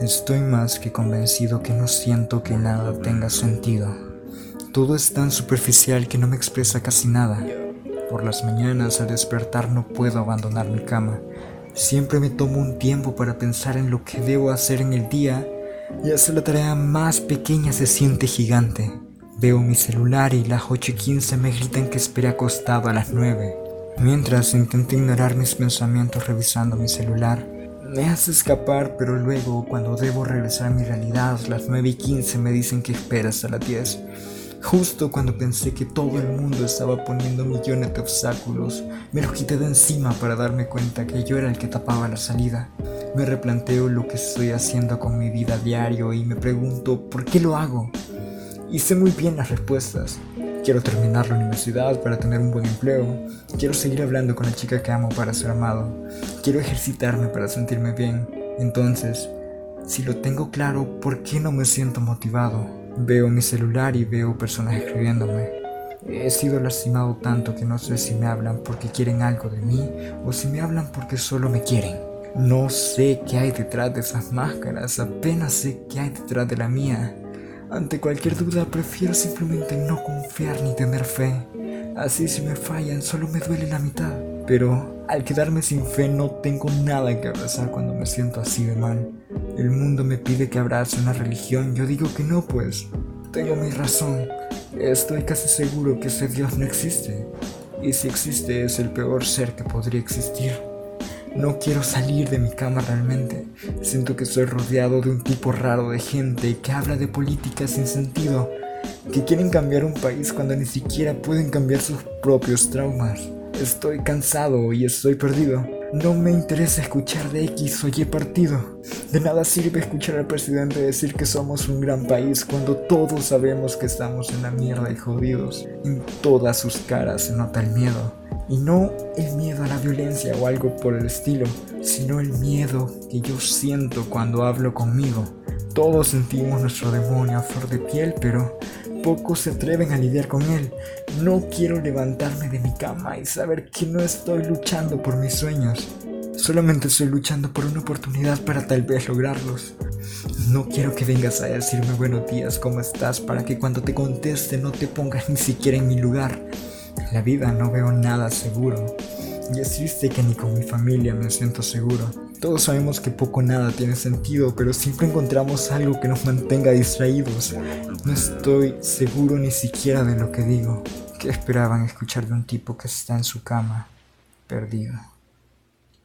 Estoy más que convencido que no siento que nada tenga sentido. Todo es tan superficial que no me expresa casi nada. Por las mañanas al despertar no puedo abandonar mi cama. Siempre me tomo un tiempo para pensar en lo que debo hacer en el día y hacer la tarea más pequeña se siente gigante. Veo mi celular y las 8.15 me gritan que espere acostado a las 9. Mientras intento ignorar mis pensamientos revisando mi celular, me hace escapar, pero luego, cuando debo regresar a mi realidad, las 9 y 15 me dicen que esperas a las 10. Justo cuando pensé que todo el mundo estaba poniendo millones de obstáculos, me lo quité de encima para darme cuenta que yo era el que tapaba la salida. Me replanteo lo que estoy haciendo con mi vida diario y me pregunto por qué lo hago. Y sé muy bien las respuestas. Quiero terminar la universidad para tener un buen empleo. Quiero seguir hablando con la chica que amo para ser amado. Quiero ejercitarme para sentirme bien. Entonces, si lo tengo claro, ¿por qué no me siento motivado? Veo mi celular y veo personas escribiéndome. He sido lastimado tanto que no sé si me hablan porque quieren algo de mí o si me hablan porque solo me quieren. No sé qué hay detrás de esas máscaras, apenas sé qué hay detrás de la mía. Ante cualquier duda prefiero simplemente no confiar ni tener fe. Así si me fallan solo me duele la mitad. Pero al quedarme sin fe no tengo nada que abrazar cuando me siento así de mal. El mundo me pide que abrace una religión, yo digo que no pues. Tengo mi razón. Estoy casi seguro que ese Dios no existe. Y si existe es el peor ser que podría existir. No quiero salir de mi cama realmente. Siento que estoy rodeado de un tipo raro de gente que habla de política sin sentido, que quieren cambiar un país cuando ni siquiera pueden cambiar sus propios traumas. Estoy cansado y estoy perdido. No me interesa escuchar de X o Y partido. De nada sirve escuchar al presidente decir que somos un gran país cuando todos sabemos que estamos en la mierda y jodidos. En todas sus caras se nota el miedo. Y no el miedo a la violencia o algo por el estilo, sino el miedo que yo siento cuando hablo conmigo. Todos sentimos nuestro demonio a flor de piel, pero pocos se atreven a lidiar con él. No quiero levantarme de mi cama y saber que no estoy luchando por mis sueños. Solamente estoy luchando por una oportunidad para tal vez lograrlos. No quiero que vengas a decirme buenos días, ¿cómo estás? Para que cuando te conteste no te pongas ni siquiera en mi lugar. La vida no veo nada seguro. Y es triste que ni con mi familia me siento seguro. Todos sabemos que poco nada tiene sentido, pero siempre encontramos algo que nos mantenga distraídos. No estoy seguro ni siquiera de lo que digo. ¿Qué esperaban escuchar de un tipo que está en su cama, perdido?